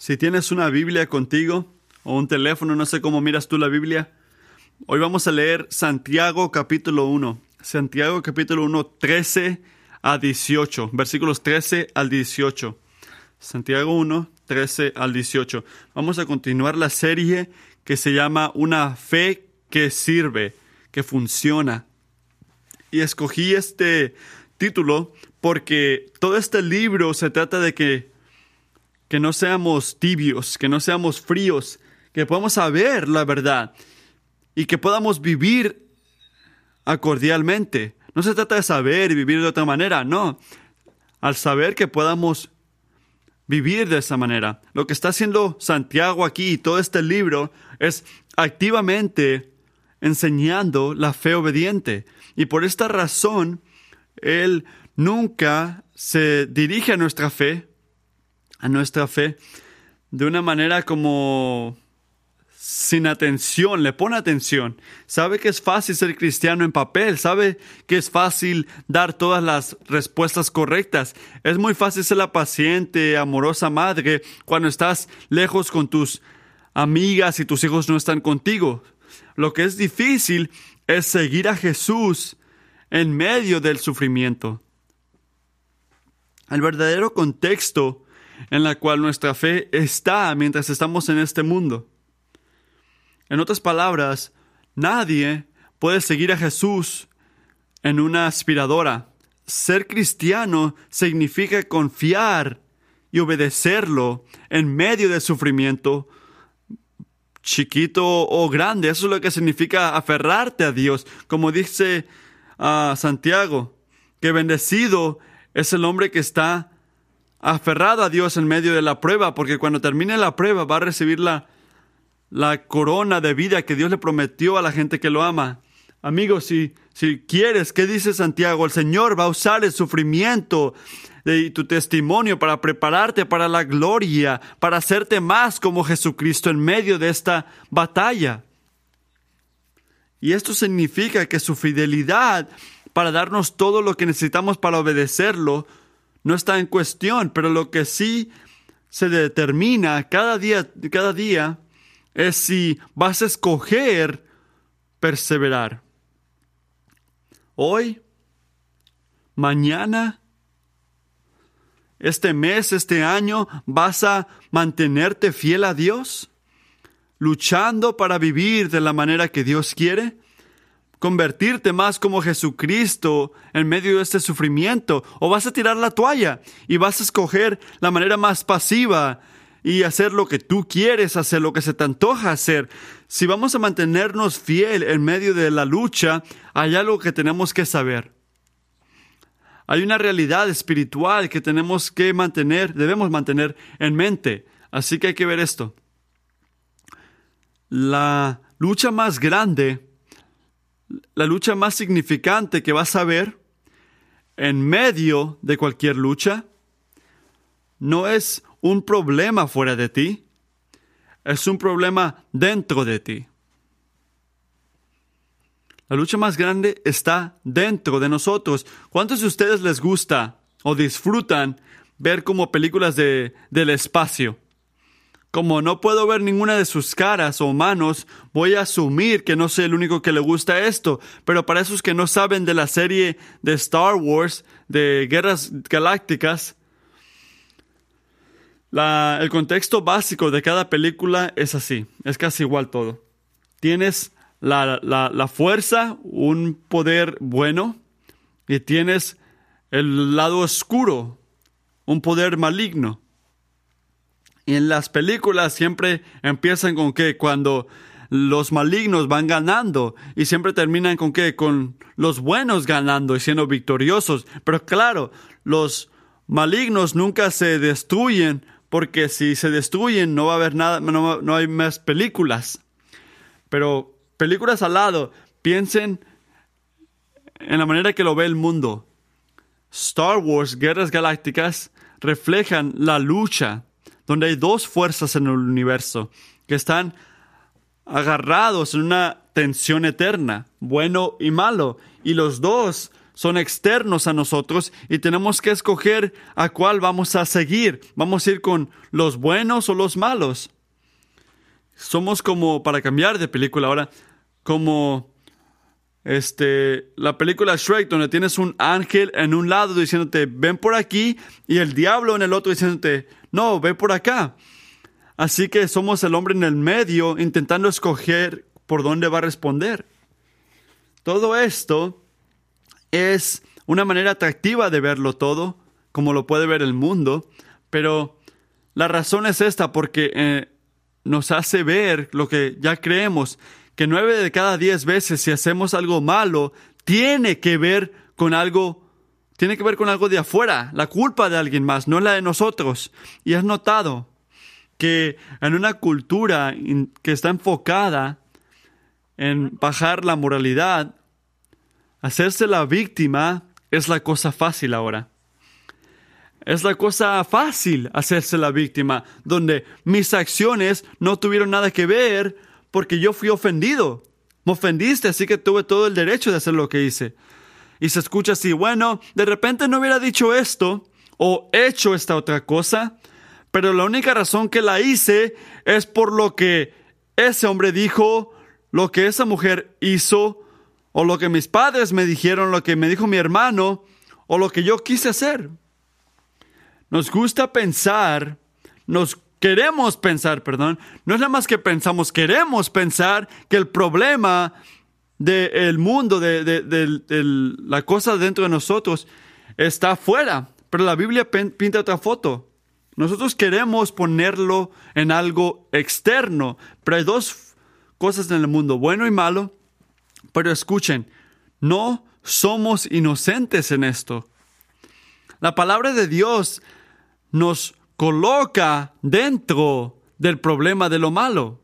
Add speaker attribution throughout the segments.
Speaker 1: Si tienes una Biblia contigo o un teléfono, no sé cómo miras tú la Biblia, hoy vamos a leer Santiago capítulo 1. Santiago capítulo 1, 13 a 18, versículos 13 al 18. Santiago 1, 13 al 18. Vamos a continuar la serie que se llama Una fe que sirve, que funciona. Y escogí este título porque todo este libro se trata de que que no seamos tibios, que no seamos fríos, que podamos saber la verdad y que podamos vivir acordialmente. No se trata de saber y vivir de otra manera, no. Al saber que podamos vivir de esa manera. Lo que está haciendo Santiago aquí y todo este libro es activamente enseñando la fe obediente. Y por esta razón, Él nunca se dirige a nuestra fe a nuestra fe de una manera como sin atención, le pone atención. Sabe que es fácil ser cristiano en papel, sabe que es fácil dar todas las respuestas correctas. Es muy fácil ser la paciente, amorosa madre cuando estás lejos con tus amigas y tus hijos no están contigo. Lo que es difícil es seguir a Jesús en medio del sufrimiento. El verdadero contexto en la cual nuestra fe está mientras estamos en este mundo. En otras palabras, nadie puede seguir a Jesús en una aspiradora. Ser cristiano significa confiar y obedecerlo en medio del sufrimiento, chiquito o grande. Eso es lo que significa aferrarte a Dios, como dice a Santiago, que bendecido es el hombre que está aferrado a Dios en medio de la prueba, porque cuando termine la prueba va a recibir la, la corona de vida que Dios le prometió a la gente que lo ama. Amigos, si, si quieres, ¿qué dice Santiago? El Señor va a usar el sufrimiento de tu testimonio para prepararte para la gloria, para hacerte más como Jesucristo en medio de esta batalla. Y esto significa que su fidelidad para darnos todo lo que necesitamos para obedecerlo no está en cuestión, pero lo que sí se determina cada día, cada día es si vas a escoger perseverar. Hoy, mañana, este mes, este año, vas a mantenerte fiel a Dios, luchando para vivir de la manera que Dios quiere convertirte más como Jesucristo en medio de este sufrimiento o vas a tirar la toalla y vas a escoger la manera más pasiva y hacer lo que tú quieres hacer, lo que se te antoja hacer. Si vamos a mantenernos fiel en medio de la lucha, hay algo que tenemos que saber. Hay una realidad espiritual que tenemos que mantener, debemos mantener en mente. Así que hay que ver esto. La lucha más grande la lucha más significante que vas a ver en medio de cualquier lucha no es un problema fuera de ti, es un problema dentro de ti. La lucha más grande está dentro de nosotros. ¿Cuántos de ustedes les gusta o disfrutan ver como películas de, del espacio? Como no puedo ver ninguna de sus caras o manos, voy a asumir que no soy el único que le gusta esto. Pero para esos que no saben de la serie de Star Wars, de Guerras Galácticas, el contexto básico de cada película es así, es casi igual todo. Tienes la, la fuerza, un poder bueno, y tienes el lado oscuro, un poder maligno. En las películas siempre empiezan con que cuando los malignos van ganando y siempre terminan con que con los buenos ganando y siendo victoriosos. Pero claro, los malignos nunca se destruyen porque si se destruyen no va a haber nada, no, no hay más películas. Pero películas al lado, piensen en la manera que lo ve el mundo. Star Wars, Guerras Galácticas, reflejan la lucha donde hay dos fuerzas en el universo que están agarrados en una tensión eterna, bueno y malo, y los dos son externos a nosotros y tenemos que escoger a cuál vamos a seguir. Vamos a ir con los buenos o los malos. Somos como, para cambiar de película ahora, como este, la película Shrek, donde tienes un ángel en un lado diciéndote, ven por aquí, y el diablo en el otro diciéndote, no, ve por acá. Así que somos el hombre en el medio intentando escoger por dónde va a responder. Todo esto es una manera atractiva de verlo todo, como lo puede ver el mundo, pero la razón es esta, porque eh, nos hace ver lo que ya creemos, que nueve de cada diez veces si hacemos algo malo, tiene que ver con algo, tiene que ver con algo de afuera, la culpa de alguien más, no la de nosotros. Y has notado que en una cultura que está enfocada en bajar la moralidad, hacerse la víctima es la cosa fácil ahora. Es la cosa fácil hacerse la víctima, donde mis acciones no tuvieron nada que ver porque yo fui ofendido. Me ofendiste, así que tuve todo el derecho de hacer lo que hice. Y se escucha así, bueno, de repente no hubiera dicho esto o hecho esta otra cosa, pero la única razón que la hice es por lo que ese hombre dijo, lo que esa mujer hizo, o lo que mis padres me dijeron, lo que me dijo mi hermano, o lo que yo quise hacer. Nos gusta pensar, nos queremos pensar, perdón, no es nada más que pensamos, queremos pensar que el problema del mundo, de, la cosa dentro de nosotros, está afuera. Pero la Biblia pinta otra foto. Nosotros queremos ponerlo en algo externo, pero hay dos cosas en el mundo, bueno y malo. Pero escuchen, no somos inocentes en esto. La palabra de Dios nos coloca dentro del problema de lo malo.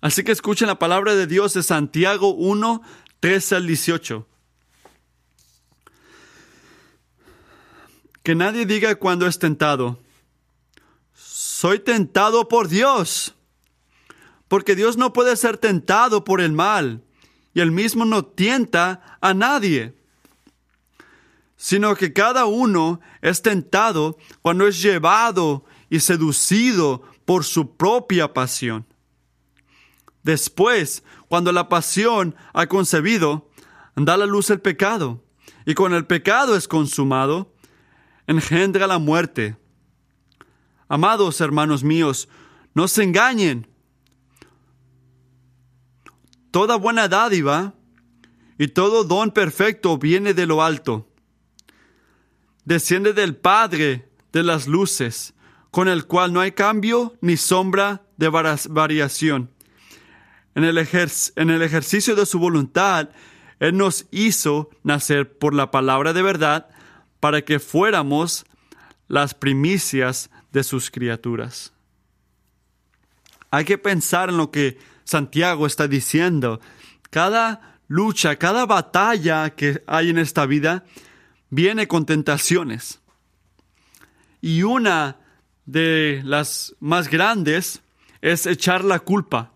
Speaker 1: Así que escuchen la palabra de Dios de Santiago 1, 13 al 18. Que nadie diga cuando es tentado, soy tentado por Dios, porque Dios no puede ser tentado por el mal, y él mismo no tienta a nadie sino que cada uno es tentado cuando es llevado y seducido por su propia pasión. Después, cuando la pasión ha concebido, da la luz el pecado, y cuando el pecado es consumado, engendra la muerte. Amados hermanos míos, no se engañen. Toda buena dádiva y todo don perfecto viene de lo alto desciende del Padre de las luces, con el cual no hay cambio ni sombra de variación. En el, en el ejercicio de su voluntad, Él nos hizo nacer por la palabra de verdad para que fuéramos las primicias de sus criaturas. Hay que pensar en lo que Santiago está diciendo. Cada lucha, cada batalla que hay en esta vida viene con tentaciones. Y una de las más grandes es echar la culpa.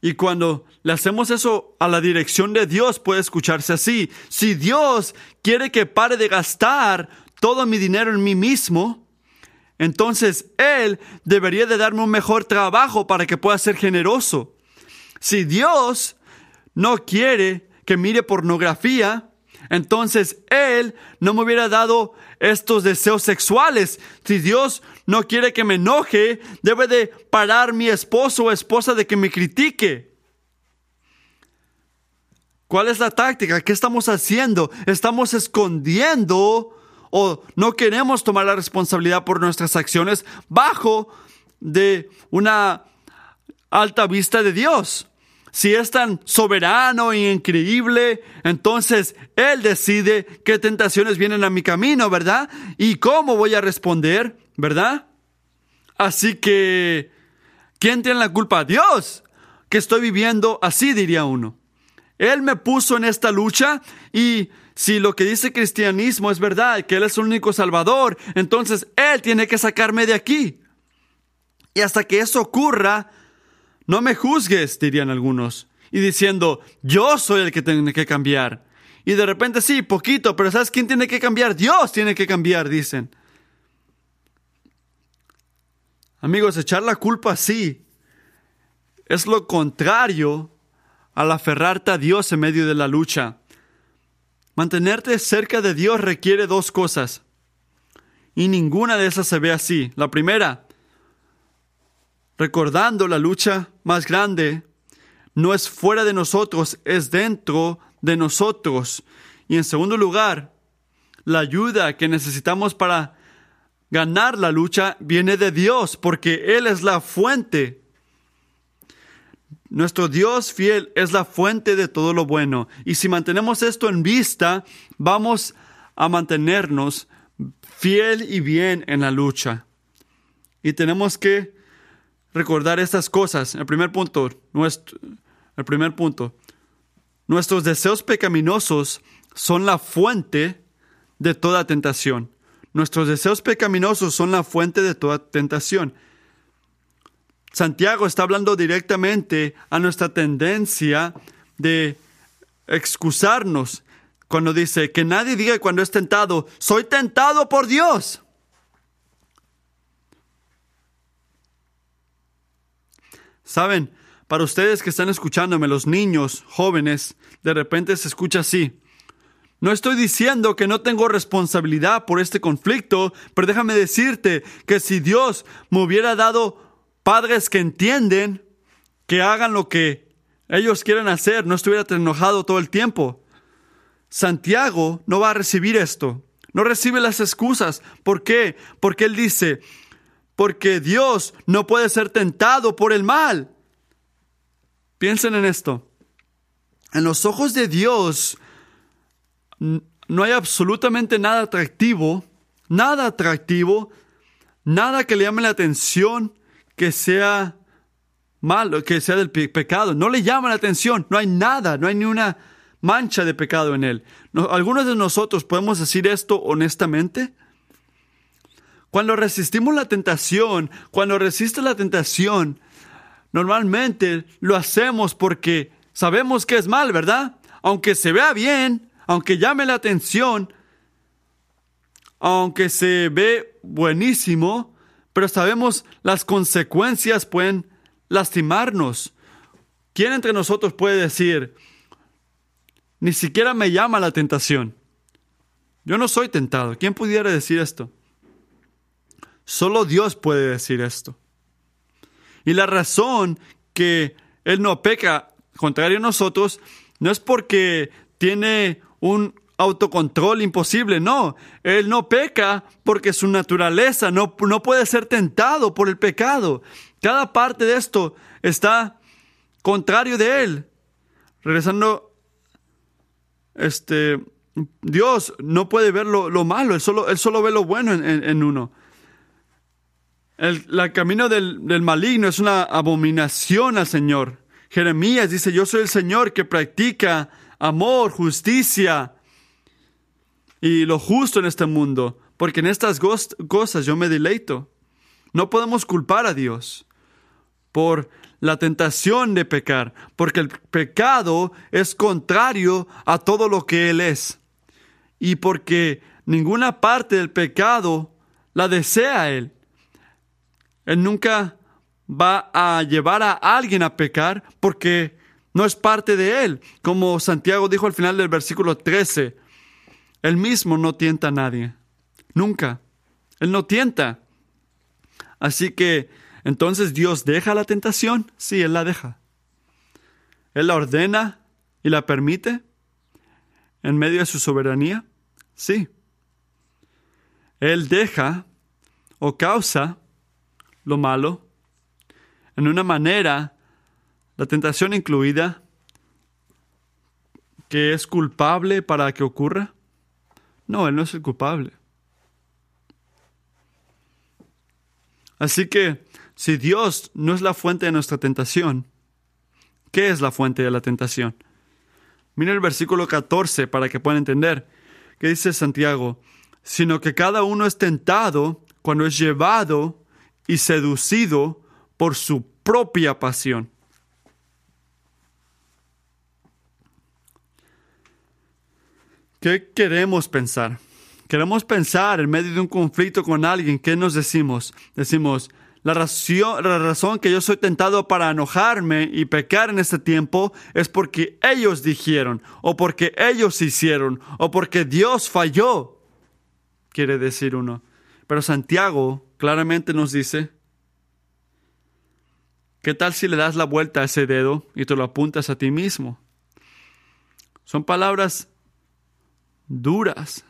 Speaker 1: Y cuando le hacemos eso a la dirección de Dios, puede escucharse así. Si Dios quiere que pare de gastar todo mi dinero en mí mismo, entonces Él debería de darme un mejor trabajo para que pueda ser generoso. Si Dios no quiere que mire pornografía, entonces Él no me hubiera dado estos deseos sexuales. Si Dios no quiere que me enoje, debe de parar mi esposo o esposa de que me critique. ¿Cuál es la táctica? ¿Qué estamos haciendo? ¿Estamos escondiendo o no queremos tomar la responsabilidad por nuestras acciones bajo de una alta vista de Dios? Si es tan soberano y increíble, entonces Él decide qué tentaciones vienen a mi camino, ¿verdad? Y cómo voy a responder, ¿verdad? Así que, ¿quién tiene la culpa? Dios, que estoy viviendo así, diría uno. Él me puso en esta lucha y si lo que dice cristianismo es verdad, que Él es el único salvador, entonces Él tiene que sacarme de aquí. Y hasta que eso ocurra, no me juzgues, dirían algunos, y diciendo, yo soy el que tiene que cambiar. Y de repente sí, poquito, pero ¿sabes quién tiene que cambiar? Dios tiene que cambiar, dicen. Amigos, echar la culpa así es lo contrario al aferrarte a Dios en medio de la lucha. Mantenerte cerca de Dios requiere dos cosas. Y ninguna de esas se ve así. La primera, recordando la lucha más grande, no es fuera de nosotros, es dentro de nosotros. Y en segundo lugar, la ayuda que necesitamos para ganar la lucha viene de Dios, porque Él es la fuente. Nuestro Dios fiel es la fuente de todo lo bueno. Y si mantenemos esto en vista, vamos a mantenernos fiel y bien en la lucha. Y tenemos que recordar estas cosas. El primer punto, nuestro, el primer punto, nuestros deseos pecaminosos son la fuente de toda tentación. Nuestros deseos pecaminosos son la fuente de toda tentación. Santiago está hablando directamente a nuestra tendencia de excusarnos cuando dice que nadie diga cuando es tentado, soy tentado por Dios. Saben, para ustedes que están escuchándome, los niños, jóvenes, de repente se escucha así. No estoy diciendo que no tengo responsabilidad por este conflicto, pero déjame decirte que si Dios me hubiera dado padres que entienden, que hagan lo que ellos quieren hacer, no estuviera tan enojado todo el tiempo. Santiago no va a recibir esto, no recibe las excusas. ¿Por qué? Porque él dice, porque Dios no puede ser tentado por el mal. Piensen en esto. En los ojos de Dios no hay absolutamente nada atractivo, nada atractivo, nada que le llame la atención que sea malo, que sea del pecado. No le llama la atención, no hay nada, no hay ni una mancha de pecado en él. algunos de nosotros podemos decir esto honestamente. Cuando resistimos la tentación, cuando resiste la tentación, normalmente lo hacemos porque sabemos que es mal, ¿verdad? Aunque se vea bien, aunque llame la atención, aunque se ve buenísimo, pero sabemos las consecuencias pueden lastimarnos. ¿Quién entre nosotros puede decir, ni siquiera me llama la tentación? Yo no soy tentado. ¿Quién pudiera decir esto? Solo Dios puede decir esto. Y la razón que Él no peca, contrario a nosotros, no es porque tiene un autocontrol imposible, no. Él no peca porque su naturaleza no, no puede ser tentado por el pecado. Cada parte de esto está contrario de Él. Regresando, este, Dios no puede ver lo, malo, él solo, él solo ve lo bueno en, uno. El, camino del, del, maligno es una abominación al Señor. Jeremías dice, yo soy el Señor que practica amor, justicia y lo justo en este mundo, porque en estas cosas yo me deleito. No podemos culpar a Dios por la tentación de pecar, porque el pecado es contrario a todo lo que Él es. Y porque ninguna parte del pecado la desea Él. Él nunca va a llevar a alguien a pecar porque no es parte de Él. Como Santiago dijo al final del versículo 13, Él mismo no tienta a nadie. Nunca. Él no tienta. Así que, entonces Dios deja la tentación. Sí, Él la deja. Él la ordena y la permite en medio de su soberanía. Sí. Él deja o causa lo malo en una manera, la tentación incluida, que es culpable para que ocurra. No, Él no es el culpable. Así que, si Dios no es la fuente de nuestra tentación, ¿qué es la fuente de la tentación? Mira el versículo 14 para que puedan entender. ¿Qué dice Santiago? Sino que cada uno es tentado cuando es llevado y seducido por su propia pasión. ¿qué queremos pensar? Queremos pensar en medio de un conflicto con alguien, ¿qué nos decimos? Decimos, la razón, la razón que yo soy tentado para enojarme y pecar en este tiempo es porque ellos dijeron, o porque ellos hicieron, o porque Dios falló, quiere decir uno. Pero Santiago claramente nos dice, ¿qué tal si le das la vuelta a ese dedo y te lo apuntas a ti mismo? Son palabras duras.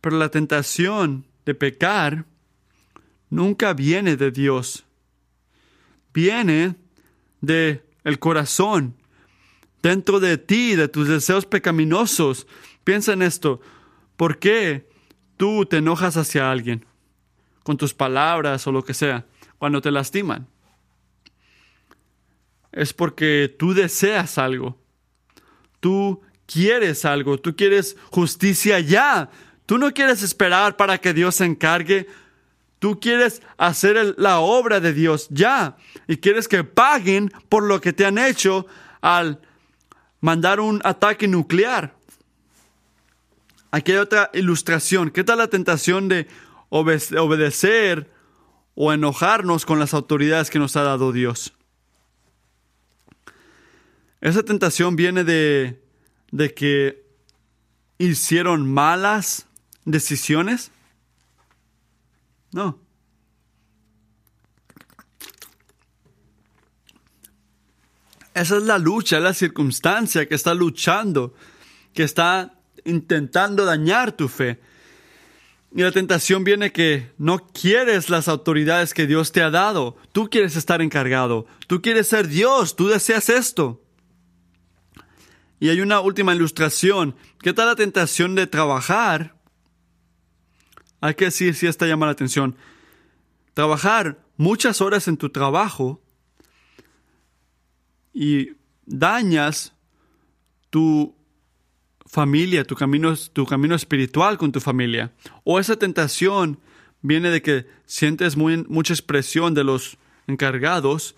Speaker 1: Pero la tentación de pecar nunca viene de Dios. Viene de el corazón, dentro de ti, de tus deseos pecaminosos. Piensa en esto. ¿Por qué tú te enojas hacia alguien con tus palabras o lo que sea cuando te lastiman? Es porque tú deseas algo. Tú quieres algo. Tú quieres justicia ya. Tú no quieres esperar para que Dios se encargue. Tú quieres hacer la obra de Dios ya. Y quieres que paguen por lo que te han hecho al mandar un ataque nuclear. Aquí hay otra ilustración. ¿Qué tal la tentación de obedecer o enojarnos con las autoridades que nos ha dado Dios? Esa tentación viene de, de que hicieron malas decisiones? No. Esa es la lucha, la circunstancia que está luchando, que está intentando dañar tu fe. Y la tentación viene que no quieres las autoridades que Dios te ha dado. Tú quieres estar encargado. Tú quieres ser Dios. Tú deseas esto. Y hay una última ilustración. ¿Qué tal la tentación de trabajar hay que decir si esta llama la atención. Trabajar muchas horas en tu trabajo y dañas tu familia, tu camino, tu camino espiritual con tu familia. O esa tentación viene de que sientes muy, mucha expresión de los encargados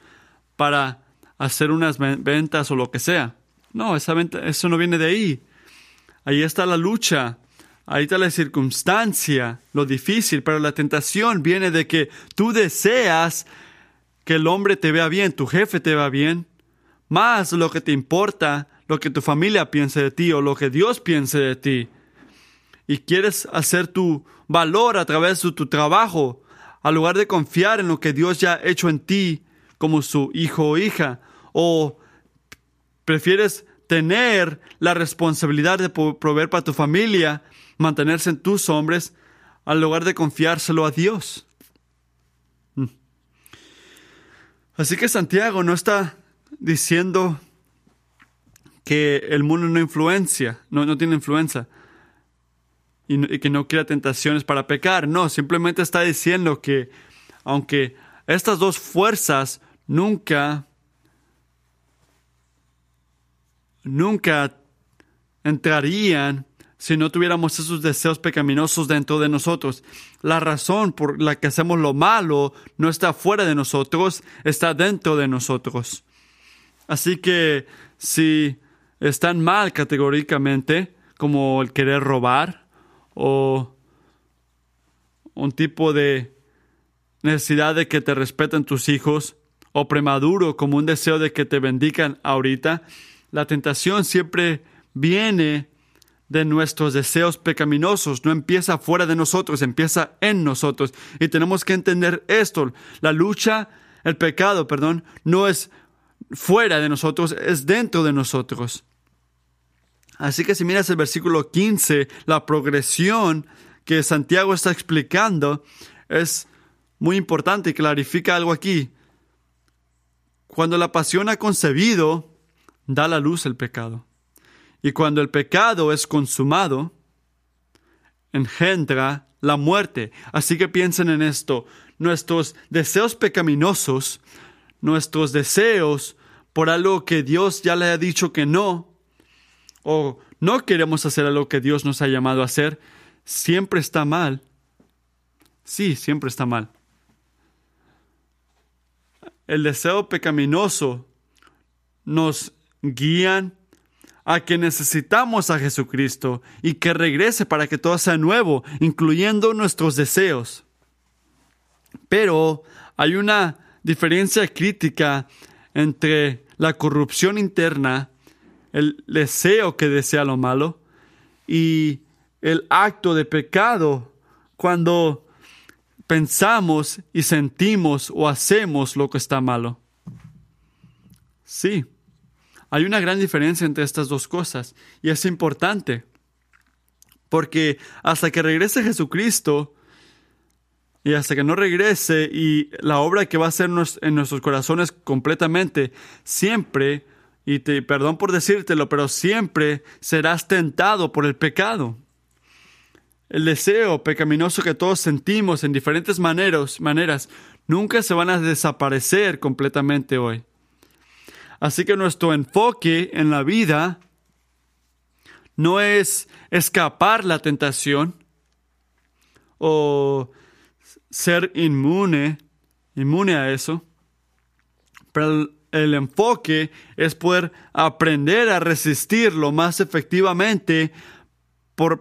Speaker 1: para hacer unas ventas o lo que sea. No, esa eso no viene de ahí. Ahí está la lucha Ahí está la circunstancia, lo difícil, pero la tentación viene de que tú deseas que el hombre te vea bien, tu jefe te vea bien, más lo que te importa, lo que tu familia piense de ti o lo que Dios piense de ti. Y quieres hacer tu valor a través de tu trabajo, al lugar de confiar en lo que Dios ya ha hecho en ti como su hijo o hija, o prefieres tener la responsabilidad de proveer para tu familia mantenerse en tus hombres al lugar de confiárselo a Dios. Mm. Así que Santiago no está diciendo que el mundo no influencia, no, no tiene influencia y, que no crea tentaciones para pecar. No, simplemente está diciendo que aunque estas dos fuerzas nunca, nunca entrarían si no tuviéramos esos deseos pecaminosos dentro de nosotros. La razón por la que hacemos lo malo no está fuera de nosotros, está dentro de nosotros. Así que si están mal categóricamente, como el querer robar o un tipo de necesidad de que te respeten tus hijos, o premaduro como un deseo de que te bendigan ahorita, la tentación siempre viene de nuestros deseos pecaminosos. No empieza fuera de nosotros, empieza en nosotros. Y tenemos que entender esto. La lucha, el pecado, perdón, no es fuera de nosotros, es dentro de nosotros. Así que si miras el versículo 15, la progresión que Santiago está explicando es muy importante y clarifica algo aquí. Cuando la pasión ha concebido, da la luz el pecado. Y cuando el pecado es consumado, engendra la muerte. Así que piensen en esto. Nuestros deseos pecaminosos, nuestros deseos por algo que Dios ya le ha dicho que no, o no queremos hacer algo que Dios nos ha llamado a hacer, siempre está mal. Sí, siempre está mal. El deseo pecaminoso nos guían a que necesitamos a Jesucristo y que regrese para que todo sea nuevo, incluyendo nuestros deseos. Pero hay una diferencia crítica entre la corrupción interna, el deseo que desea lo malo, y el acto de pecado cuando pensamos y sentimos o hacemos lo que está malo. Sí, hay una gran diferencia entre estas dos cosas y es importante porque hasta que regrese Jesucristo y hasta que no regrese y la obra que va a hacer en nuestros corazones completamente, siempre, y perdón por decírtelo, pero siempre serás tentado por el pecado. El deseo pecaminoso que todos sentimos en diferentes maneras, maneras nunca se van a desaparecer completamente hoy. Así que nuestro enfoque en la vida no es escapar la tentación o ser inmune, inmune a eso, pero el, enfoque es poder aprender a resistirlo más efectivamente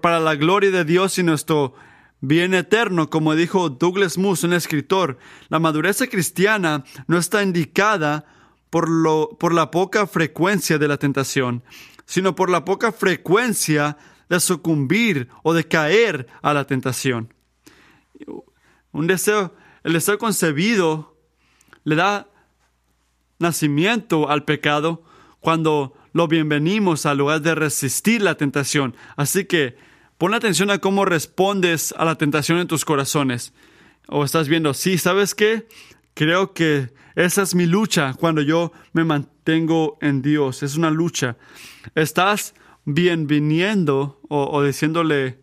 Speaker 1: para la gloria de Dios y nuestro bien eterno, como dijo Douglas Moose, un escritor. La madurez cristiana no está indicada por, lo, por la poca frecuencia de la tentación, sino por la poca frecuencia de sucumbir o de caer a la tentación. Un deseo, el deseo concebido le da nacimiento al pecado cuando lo bienvenimos al lugar de resistir la tentación. Así que pon atención a cómo respondes a la tentación en tus corazones. O estás viendo, sí, ¿sabes qué? Creo que esa es mi lucha cuando yo me mantengo en Dios. Es una lucha. Estás bienveniendo o, o diciéndole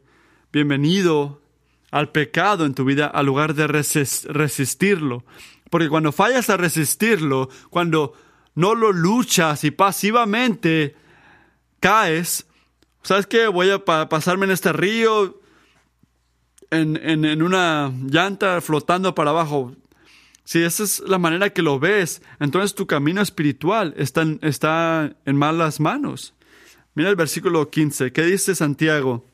Speaker 1: bienvenido al pecado en tu vida al lugar de resistirlo. Porque cuando fallas a resistirlo, cuando no lo luchas y pasivamente caes, ¿sabes qué? Voy a pasarme en este río en, en, una llanta flotando para abajo. Si esa es la manera que lo ves, entonces tu camino espiritual está está en malas manos. Mira el versículo 15. ¿Qué dice Santiago?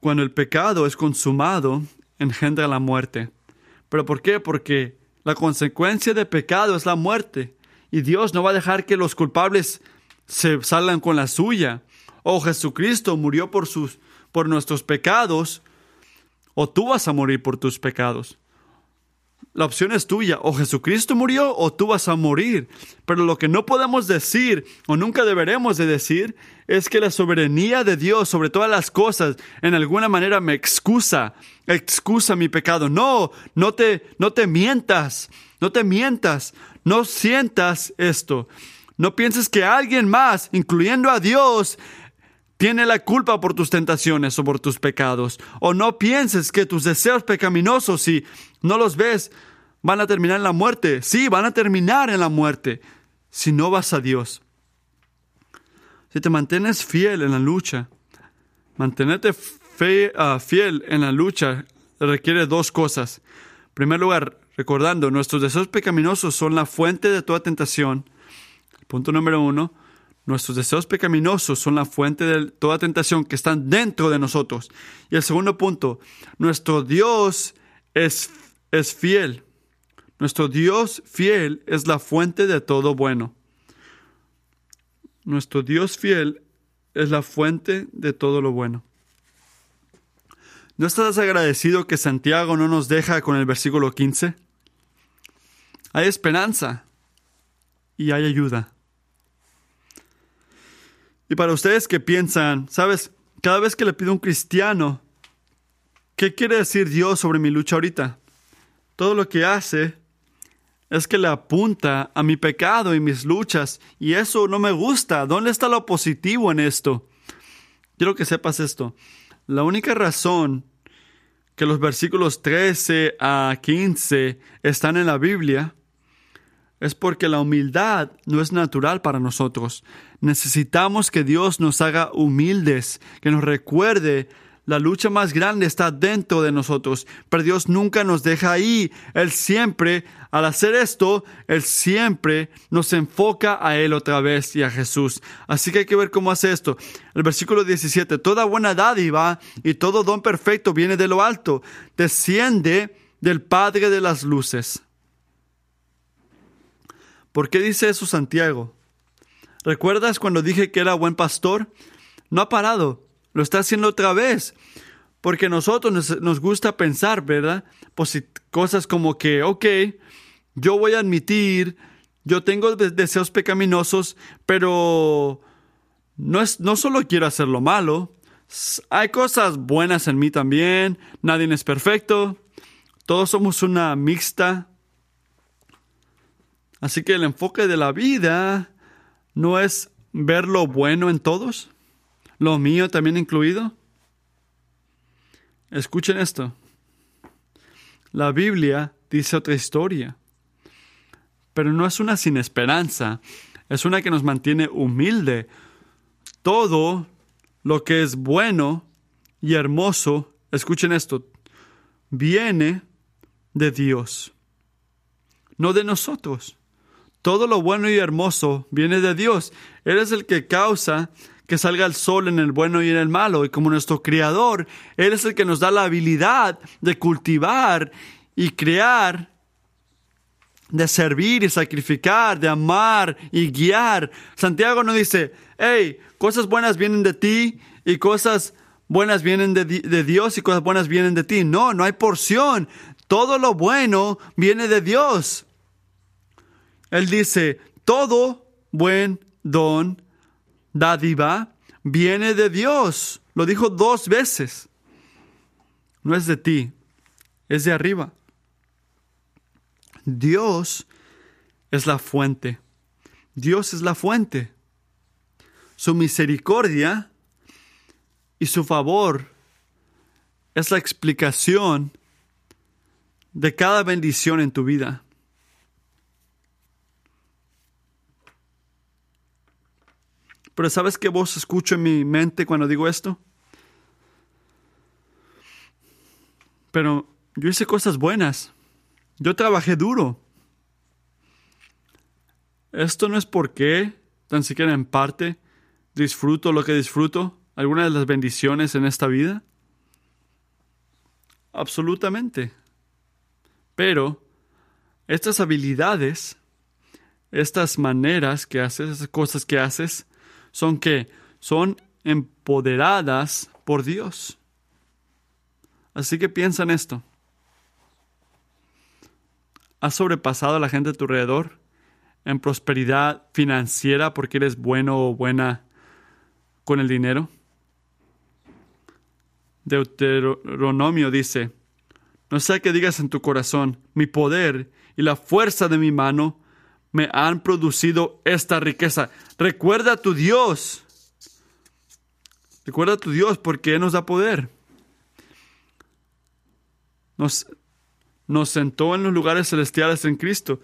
Speaker 1: Cuando el pecado es consumado, engendra la muerte. ¿Pero por qué? Porque la consecuencia del pecado es la muerte. Y Dios no va a dejar que los culpables se salgan con la suya. O Jesucristo murió por, sus, por nuestros pecados, o tú vas a morir por tus pecados. La opción es tuya, o Jesucristo murió o tú vas a morir. Pero lo que no podemos decir, o nunca deberemos de decir, es que la soberanía de Dios sobre todas las cosas en alguna manera me excusa, excusa mi pecado. No, no te, no te mientas, no te mientas, no sientas esto. No pienses que alguien más, incluyendo a Dios, tiene la culpa por tus tentaciones o por tus pecados. O no pienses que tus deseos pecaminosos, si no los ves, van a terminar en la muerte. Sí, van a terminar en la muerte si no vas a Dios. Si te mantienes fiel en la lucha, mantenerte ah, fiel en la lucha requiere dos cosas. En primer lugar, recordando, nuestros deseos pecaminosos son la fuente de toda tentación. Punto número uno. Nuestros deseos pecaminosos son la fuente de toda tentación que están dentro de nosotros. Y el segundo punto, nuestro Dios es, es fiel. Nuestro Dios fiel es la fuente de todo bueno. Nuestro Dios fiel es la fuente de todo lo bueno. ¿No estás agradecido que Santiago no nos deja con el versículo 15? Hay esperanza y hay ayuda. Y para ustedes que piensan, sabes, cada vez que le pido a un cristiano, ¿qué quiere decir Dios sobre mi lucha ahorita? Todo lo que hace es que le apunta a mi pecado y mis luchas, y eso no me gusta. ¿Dónde está lo positivo en esto? Quiero que sepas esto. La única razón que los versículos 13 a 15 están en la Biblia es porque la humildad no es natural para nosotros. Necesitamos que Dios nos haga humildes, que nos recuerde La lucha más grande está dentro de nosotros, pero Dios nunca nos deja ahí. Él siempre, al hacer esto, Él siempre nos enfoca a Él otra vez y a Jesús. Así que hay que ver cómo hace esto. El versículo 17, toda buena dádiva y todo don perfecto viene de lo alto, desciende del Padre de las Luces. ¿Por qué dice eso Santiago? ¿Recuerdas cuando dije que era buen pastor? No ha parado lo está haciendo otra vez. Porque nosotros nos, gusta pensar, ¿verdad? Pues cosas como que, ok, yo voy a admitir, yo tengo deseos pecaminosos, pero no, es, no solo quiero hacer lo malo, hay cosas buenas en mí también, nadie es perfecto, todos somos una mixta. Así que el enfoque de la vida no es ver lo bueno en todos, lo mío también incluido. Escuchen esto. La Biblia dice otra historia, pero no es una sin esperanza, es una que nos mantiene humilde. Todo lo que es bueno y hermoso, escuchen esto, viene de Dios, no de nosotros. Todo lo bueno y hermoso viene de Dios. Él es el que causa que salga el sol en el bueno y en el malo. Y como nuestro Creador, Él es el que nos da la habilidad de cultivar y crear, de servir y sacrificar, de amar y guiar. Santiago no dice, hey, cosas buenas vienen de ti y cosas buenas vienen de Dios y cosas buenas vienen de ti. No, no hay porción. Todo lo bueno viene de Dios. Él dice, todo buen don dádiva viene de Dios. Lo dijo dos veces. No es de ti, es de arriba. Dios es la fuente. Dios es la fuente. Su misericordia y su favor es la explicación de cada bendición en tu vida. Pero ¿sabes qué voz escucho en mi mente cuando digo esto? Pero yo hice cosas buenas. Yo trabajé duro. Esto no es porque, tan siquiera en parte, disfruto lo que disfruto, alguna de las bendiciones en esta vida. Absolutamente. Pero estas habilidades, estas maneras que haces, esas cosas que haces, son que son empoderadas por Dios. Así que piensa en esto. ¿Has sobrepasado a la gente a tu alrededor en prosperidad financiera porque eres bueno o buena con el dinero? Deuteronomio dice, no sea que digas en tu corazón, mi poder y la fuerza de mi mano me han producido esta riqueza. Recuerda a tu Dios. Recuerda a tu Dios porque Él nos da poder. Nos, nos sentó en los lugares celestiales en Cristo.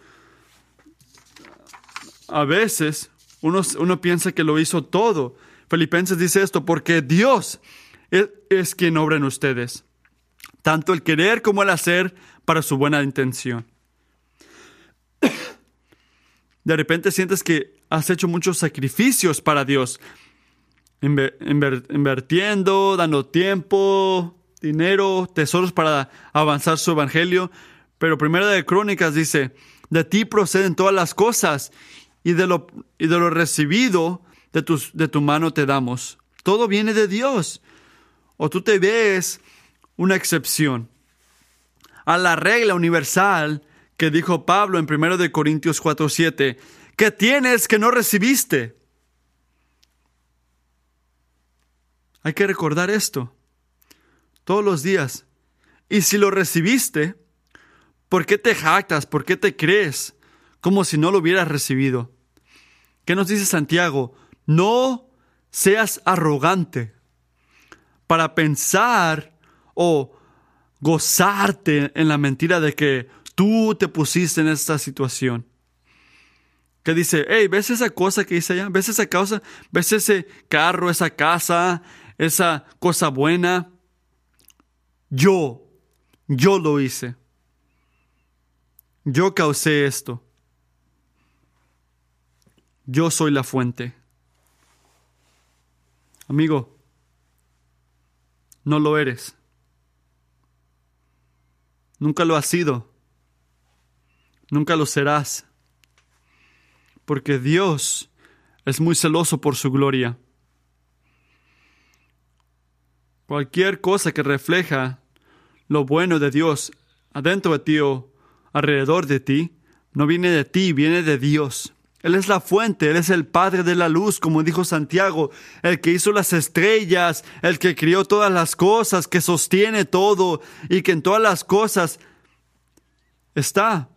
Speaker 1: A veces uno, uno piensa que lo hizo todo. Filipenses dice esto, porque Dios es, es quien obra en ustedes, tanto el querer como el hacer para su buena intención de repente sientes que has hecho muchos sacrificios para Dios, invirtiendo, dando tiempo, dinero, tesoros para avanzar su evangelio. Pero Primera de Crónicas dice, de ti proceden todas las cosas y de lo, y de lo recibido de, tus, de tu mano te damos. Todo viene de Dios. O tú te ves una excepción a la regla universal que dijo Pablo en 1 de Corintios 4:7, que tienes que no recibiste. Hay que recordar esto todos los días. Y si lo recibiste, ¿por qué te jactas? ¿Por qué te crees como si no lo hubieras recibido? ¿Qué nos dice Santiago? No seas arrogante para pensar o gozarte en la mentira de que Tú te pusiste en esta situación. Que dice, hey, ¿ves esa cosa que dice allá? ¿Ves esa cosa? ¿Ves ese carro, esa casa, esa cosa buena? yo, yo lo hice. Yo causé esto. Yo soy la fuente. Amigo, no lo eres. Nunca lo has sido. Nunca lo serás. Porque Dios es muy celoso por su gloria. Cualquier cosa que refleja lo bueno de Dios adentro de ti o alrededor de ti, no viene de ti, viene de Dios. Él es la fuente, Él es el Padre de la luz, como dijo Santiago, el que hizo las estrellas, el que crió todas las cosas, que sostiene todo y que en todas las cosas está.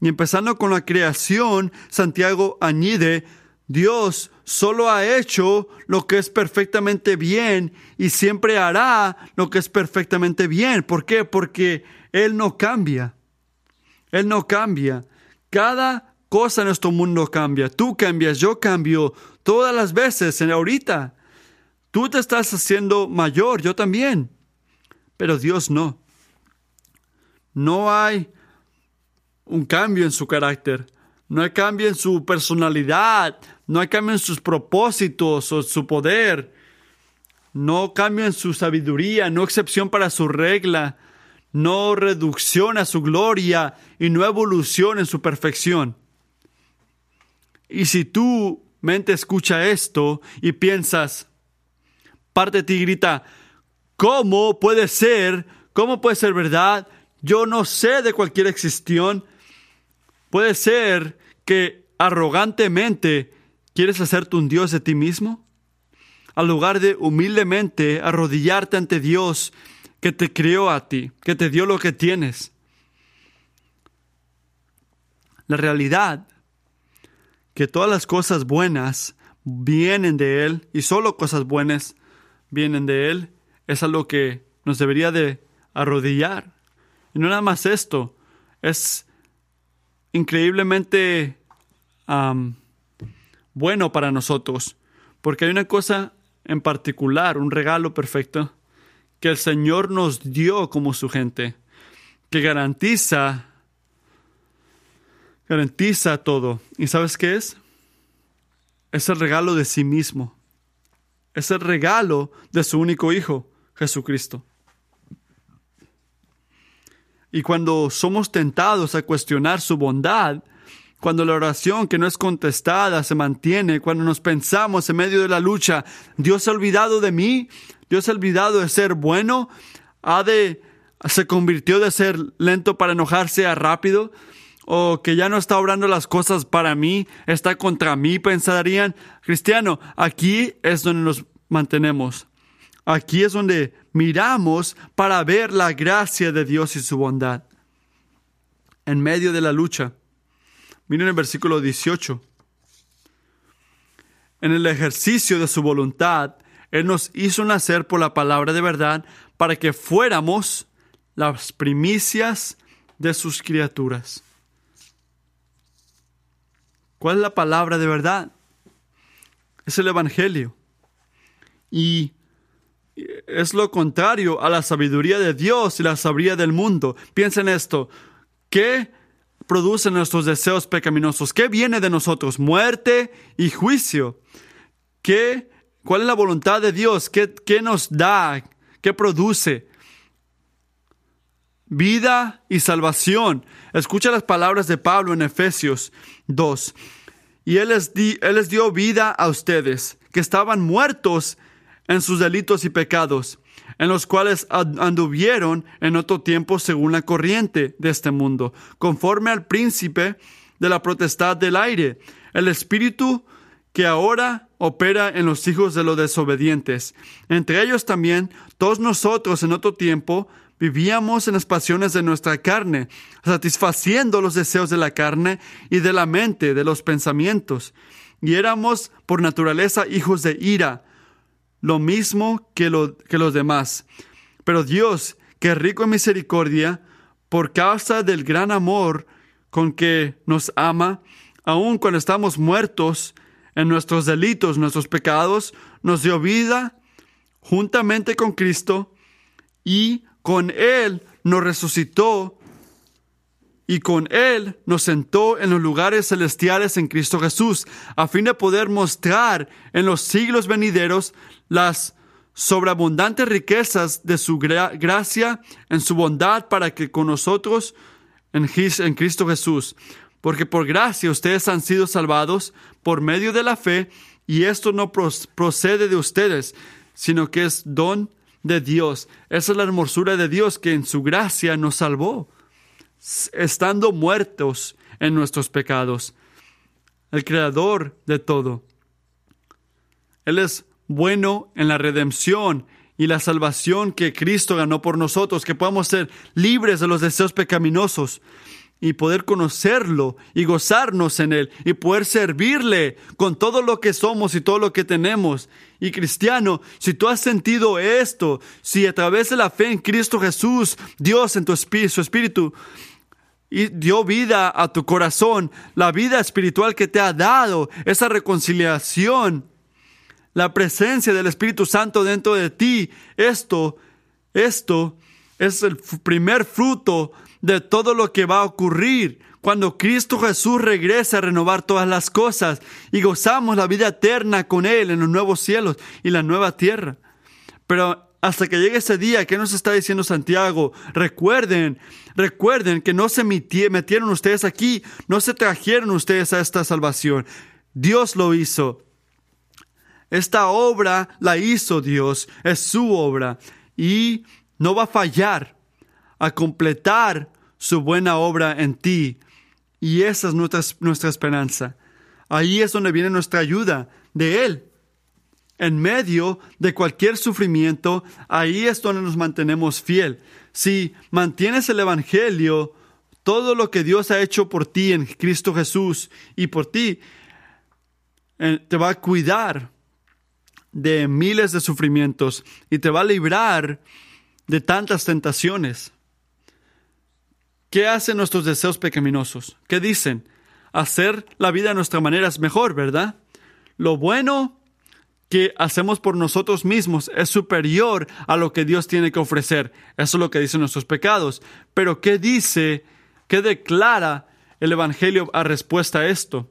Speaker 1: Y empezando con la creación, Santiago añade, Dios solo ha hecho lo que es perfectamente bien y siempre hará lo que es perfectamente bien. ¿Por qué? Porque Él no cambia. Él no cambia. Cada cosa en nuestro mundo cambia. Tú cambias, yo cambio todas las veces en ahorita. Tú te estás haciendo mayor, yo también. Pero Dios no. No hay un cambio en su carácter. No hay cambio en su personalidad. No hay cambio en sus propósitos o su poder. No cambio en su sabiduría. No excepción para su regla. No reducción a su gloria y no evolución en su perfección. Y si tu mente escucha esto y piensas, parte de ti grita, ¿cómo puede ser? ¿Cómo puede ser verdad? Yo no sé de cualquier existión. Puede ser que arrogantemente quieres hacerte un Dios de ti mismo. Al lugar de humildemente arrodillarte ante Dios que te creó a ti, que te dio lo que tienes. La realidad que todas las cosas buenas vienen de Él y solo cosas buenas vienen de Él, es algo que nos debería de arrodillar. Y no nada más esto, es increíblemente bueno para nosotros, porque hay una cosa en particular, un regalo perfecto, que el Señor nos dio como su gente, que garantiza Garantiza todo. ¿Y sabes qué es? Es el regalo de sí mismo. Es el regalo de su único Hijo, Jesucristo. Y cuando somos tentados a cuestionar su bondad, cuando la oración que no es contestada se mantiene, cuando nos pensamos en medio de la lucha, Dios ha olvidado de mí, Dios ha olvidado de ser bueno, ha de, se convirtió de ser lento para enojarse a rápido, o que ya no está obrando las cosas para mí, está contra mí, pensarían. Cristiano, aquí es donde nos mantenemos. Aquí es donde miramos para ver la gracia de Dios y su bondad. En medio de la lucha. Miren el versículo 18. En el ejercicio de su voluntad, Él nos hizo nacer por la palabra de verdad para que fuéramos las primicias de sus criaturas. ¿Cuál es la palabra de verdad? Es el Evangelio. Y es lo contrario a la sabiduría de Dios y la sabiduría del mundo. Piensen esto. ¿Qué producen nuestros deseos pecaminosos? ¿Qué viene de nosotros? Muerte y juicio. ¿Qué, ¿Cuál es la voluntad de Dios? ¿Qué, qué nos da? ¿Qué produce? Vida y salvación. Escucha las palabras de Pablo en Efesios 2. Y él les, él les dio vida a ustedes, que estaban muertos en sus delitos y pecados, en los cuales anduvieron en otro tiempo según la corriente de este mundo, conforme al príncipe de la potestad del aire, el espíritu que ahora opera en los hijos de los desobedientes. Entre ellos también todos nosotros en otro tiempo Vivíamos en las pasiones de nuestra carne, satisfaciendo los deseos de la carne y de la mente, de los pensamientos. Y éramos por naturaleza hijos de ira, lo mismo que, los demás. Pero Dios, que rico en misericordia, por causa del gran amor con que nos ama, aun cuando estamos muertos en nuestros delitos, nuestros pecados, nos dio vida juntamente con Cristo y con Él nos resucitó y con Él nos sentó en los lugares celestiales en Cristo Jesús, a fin de poder mostrar en los siglos venideros las sobreabundantes riquezas de su gracia en su bondad para que con nosotros en, en Cristo Jesús. Porque por gracia ustedes han sido salvados por medio de la fe, y esto no procede de ustedes, sino que es don de Dios. Esa es la hermosura de Dios que en su gracia nos salvó, estando muertos en nuestros pecados. El creador de todo. Él es bueno en la redención y la salvación que Cristo ganó por nosotros, que podamos ser libres de los deseos pecaminosos y poder conocerlo y gozarnos en Él y poder servirle con todo lo que somos y todo lo que tenemos. Y cristiano, si tú has sentido esto, si a través de la fe en Cristo Jesús, Dios en tu espíritu, su espíritu, y dio vida a tu corazón, la vida espiritual que te ha dado, esa reconciliación, la presencia del Espíritu Santo dentro de ti, esto, esto es el primer fruto de todo lo que va a ocurrir cuando Cristo Jesús regrese a renovar todas las cosas y gozamos la vida eterna con Él en los nuevos cielos y la nueva tierra. Pero hasta que llegue ese día, ¿qué nos está diciendo Santiago? Recuerden, recuerden que no se metieron ustedes aquí, no se trajeron ustedes a esta salvación. Dios lo hizo. Esta obra la hizo Dios, es su obra y no va a fallar a completar su buena obra en ti. Y esa es nuestra, nuestra esperanza. Ahí es donde viene nuestra ayuda de Él. En medio de cualquier sufrimiento, ahí es donde nos mantenemos fiel. Si mantienes el Evangelio, todo lo que Dios ha hecho por ti en Cristo Jesús y por ti, te va a cuidar de miles de sufrimientos y te va a librar de tantas tentaciones. ¿Qué hacen nuestros deseos pecaminosos? ¿Qué dicen? Hacer la vida a nuestra manera es mejor, ¿verdad? Lo bueno que hacemos por nosotros mismos es superior a lo que Dios tiene que ofrecer. Eso es lo que dicen nuestros pecados. Pero ¿qué dice, qué declara el Evangelio a respuesta a esto?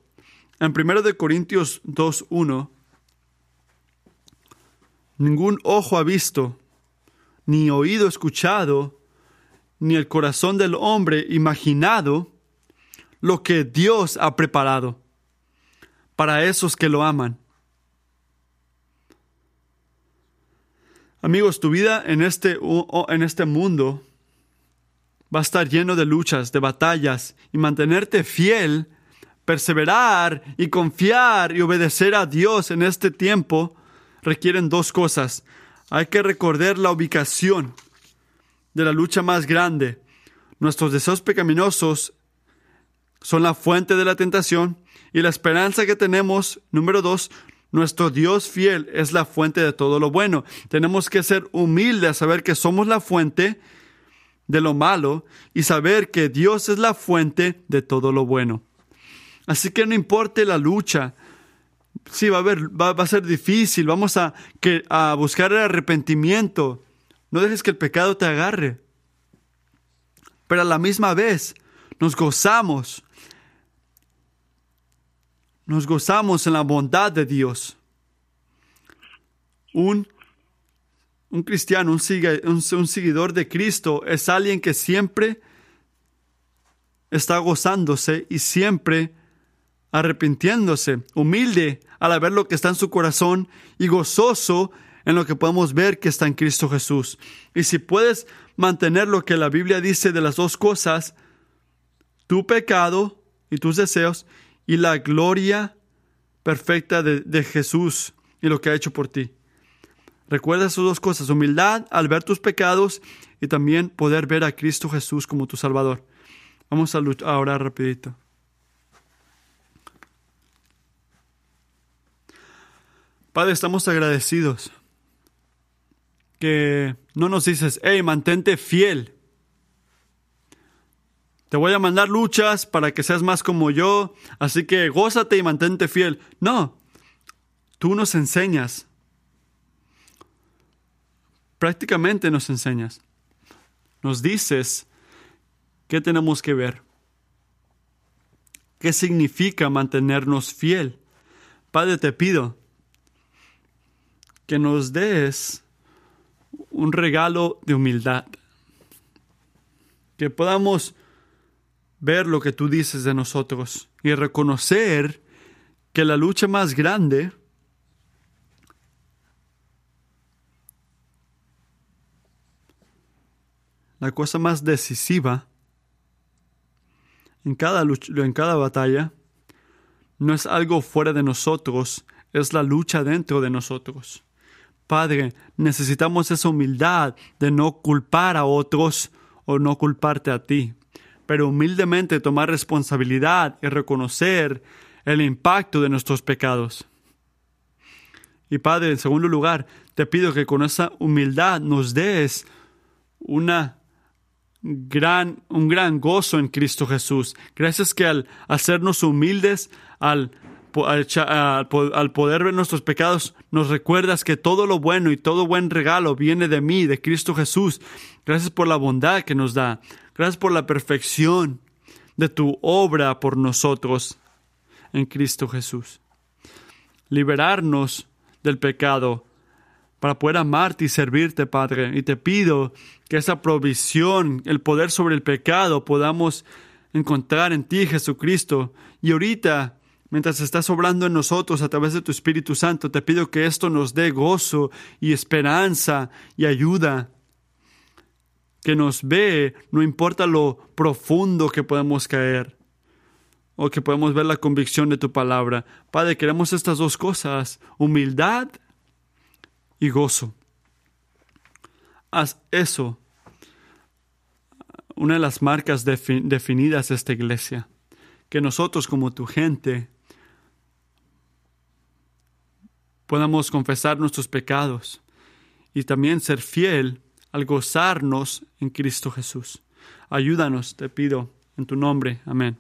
Speaker 1: En 1 Corintios 2.1, ningún ojo ha visto, ni oído escuchado, ni el corazón del hombre imaginado lo que Dios ha preparado para esos que lo aman. Amigos, tu vida en este, en este mundo va a estar lleno de luchas, de batallas, y mantenerte fiel, perseverar y confiar y obedecer a Dios en este tiempo requieren dos cosas. Hay que recordar la ubicación de la lucha más grande. Nuestros deseos pecaminosos son la fuente de la tentación y la esperanza que tenemos, número dos, nuestro Dios fiel es la fuente de todo lo bueno. Tenemos que ser humildes a saber que somos la fuente de lo malo y saber que Dios es la fuente de todo lo bueno. Así que no importe la lucha, sí va a, haber, va, a ser difícil, vamos a, a buscar el arrepentimiento, no dejes que el pecado te agarre. Pero a la misma vez nos gozamos. Nos gozamos en la bondad de Dios. Un, un cristiano, un, un seguidor de Cristo es alguien que siempre está gozándose y siempre arrepintiéndose, humilde al ver lo que está en su corazón y gozoso en lo que podemos ver que está en Cristo Jesús. Y si puedes mantener lo que la Biblia dice de las dos cosas, tu pecado y tus deseos y la gloria perfecta de, Jesús y lo que ha hecho por ti. Recuerda esas dos cosas, humildad al ver tus pecados y también poder ver a Cristo Jesús como tu Salvador. Vamos a orar rapidito. Padre, estamos agradecidos que no nos dices, hey, mantente fiel. Te voy a mandar luchas para que seas más como yo, así que gózate y mantente fiel. No, tú nos enseñas. Prácticamente nos enseñas. nos dices qué tenemos que ver. ¿Qué significa mantenernos fiel? Padre, te pido que nos des un regalo de humildad. Que podamos ver lo que tú dices de nosotros y reconocer que la lucha más grande la cosa más decisiva en cada, lucha, en cada batalla no es algo fuera de nosotros, es la lucha dentro de nosotros. Padre, necesitamos esa humildad de no culpar a otros o no culparte a ti, pero humildemente tomar responsabilidad y reconocer el impacto de nuestros pecados. Y Padre, en segundo lugar, te pido que con esa humildad nos des una gran, un gran gozo en Cristo Jesús. Gracias que al hacernos humildes, al, al, poder ver nuestros pecados, nos recuerdas que todo lo bueno y todo buen regalo viene de mí, de Cristo Jesús. Gracias por la bondad que nos da. Gracias por la perfección de tu obra por nosotros en Cristo Jesús. Liberarnos del pecado para poder amarte y servirte, Padre. Y te pido que esa provisión, el poder sobre el pecado, podamos encontrar en ti, Jesucristo. Y ahorita, mientras estás obrando en nosotros a través de tu Espíritu Santo, te pido que esto nos dé gozo y esperanza y ayuda. Que nos ve, no importa lo profundo que podemos caer o que podemos ver la convicción de tu palabra. Padre, queremos estas dos cosas, humildad y gozo. Haz eso una de las marcas definidas de esta iglesia, que nosotros como tu gente podamos confesar nuestros pecados y también ser fiel al gozarnos en Cristo Jesús. Ayúdanos, te pido, en tu nombre. Amén.